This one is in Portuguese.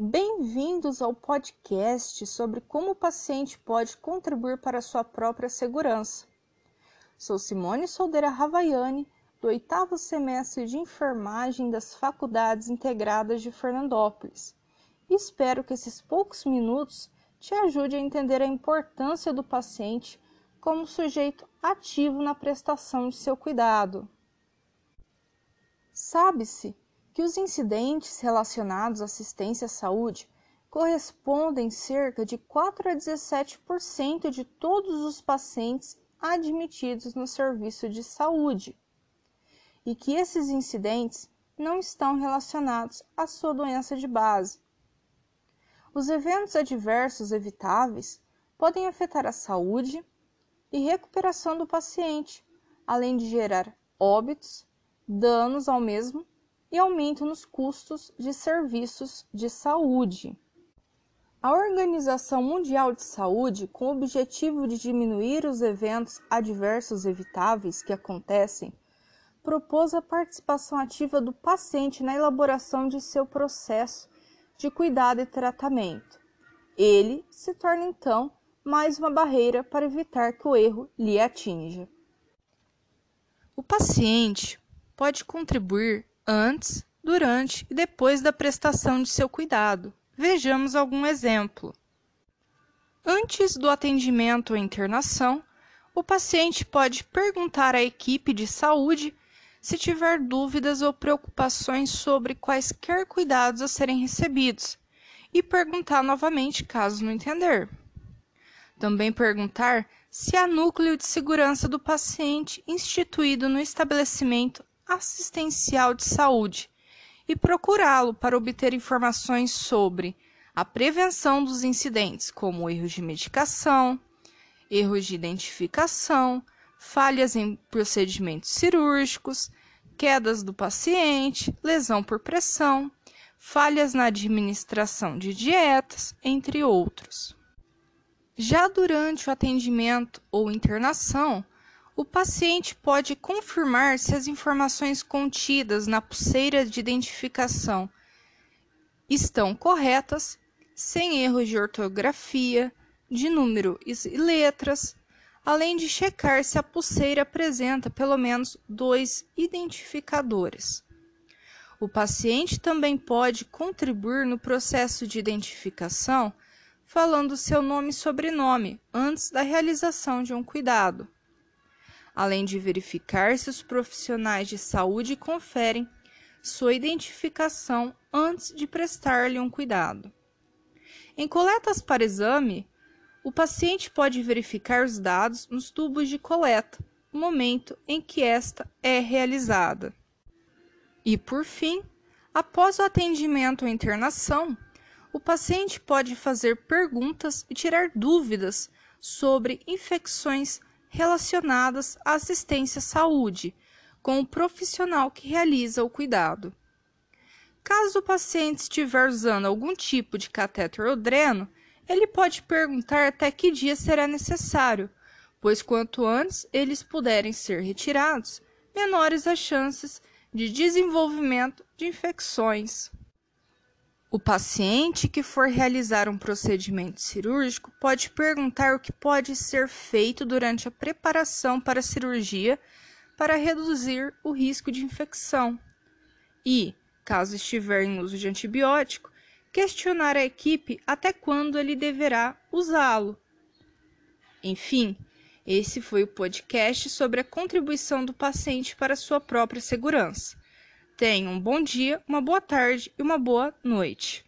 Bem-vindos ao podcast sobre como o paciente pode contribuir para a sua própria segurança. Sou Simone Soldeira Ravaiani, do oitavo semestre de enfermagem das Faculdades Integradas de Fernandópolis, e espero que esses poucos minutos te ajude a entender a importância do paciente como sujeito ativo na prestação de seu cuidado. Sabe-se que os incidentes relacionados à assistência à saúde correspondem cerca de 4 a 17% de todos os pacientes admitidos no serviço de saúde, e que esses incidentes não estão relacionados à sua doença de base. Os eventos adversos evitáveis podem afetar a saúde e recuperação do paciente, além de gerar óbitos, danos ao mesmo e aumento nos custos de serviços de saúde. A Organização Mundial de Saúde, com o objetivo de diminuir os eventos adversos evitáveis que acontecem, propôs a participação ativa do paciente na elaboração de seu processo de cuidado e tratamento. Ele se torna então mais uma barreira para evitar que o erro lhe atinja. O paciente pode contribuir antes, durante e depois da prestação de seu cuidado. Vejamos algum exemplo. Antes do atendimento ou internação, o paciente pode perguntar à equipe de saúde se tiver dúvidas ou preocupações sobre quaisquer cuidados a serem recebidos e perguntar novamente caso não entender. Também perguntar se há núcleo de segurança do paciente instituído no estabelecimento assistencial de saúde e procurá-lo para obter informações sobre a prevenção dos incidentes, como erros de medicação, erros de identificação, falhas em procedimentos cirúrgicos, quedas do paciente, lesão por pressão, falhas na administração de dietas, entre outros. Já durante o atendimento ou internação, o paciente pode confirmar se as informações contidas na pulseira de identificação estão corretas, sem erros de ortografia, de número e letras, além de checar se a pulseira apresenta pelo menos dois identificadores. O paciente também pode contribuir no processo de identificação falando seu nome e sobrenome antes da realização de um cuidado além de verificar se os profissionais de saúde conferem sua identificação antes de prestar-lhe um cuidado. Em coletas para exame, o paciente pode verificar os dados nos tubos de coleta, no momento em que esta é realizada. E, por fim, após o atendimento ou internação, o paciente pode fazer perguntas e tirar dúvidas sobre infecções relacionadas à assistência à saúde, com o profissional que realiza o cuidado. Caso o paciente estiver usando algum tipo de catéter ou dreno, ele pode perguntar até que dia será necessário, pois quanto antes eles puderem ser retirados, menores as chances de desenvolvimento de infecções. O paciente que for realizar um procedimento cirúrgico pode perguntar o que pode ser feito durante a preparação para a cirurgia para reduzir o risco de infecção. E, caso estiver em uso de antibiótico, questionar a equipe até quando ele deverá usá-lo. Enfim, esse foi o podcast sobre a contribuição do paciente para sua própria segurança. Tenha um bom dia, uma boa tarde e uma boa noite.